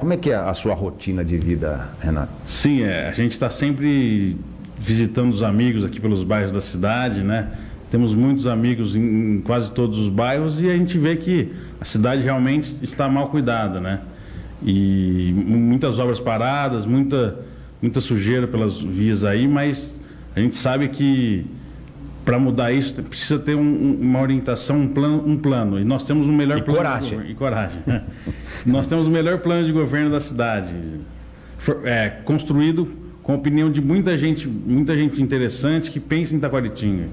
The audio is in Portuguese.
Como é que é a sua rotina de vida, Renato? Sim, é, a gente está sempre visitando os amigos aqui pelos bairros da cidade, né? Temos muitos amigos em, em quase todos os bairros e a gente vê que a cidade realmente está mal cuidada, né? E muitas obras paradas, muita, muita sujeira pelas vias aí, mas a gente sabe que para mudar isso precisa ter um, uma orientação, um plano, um plano. E nós temos o melhor e plano coragem. De, e coragem. nós temos o melhor plano de governo da cidade, For, é, construído com a opinião de muita gente, muita gente interessante que pensa em Taquaritinga.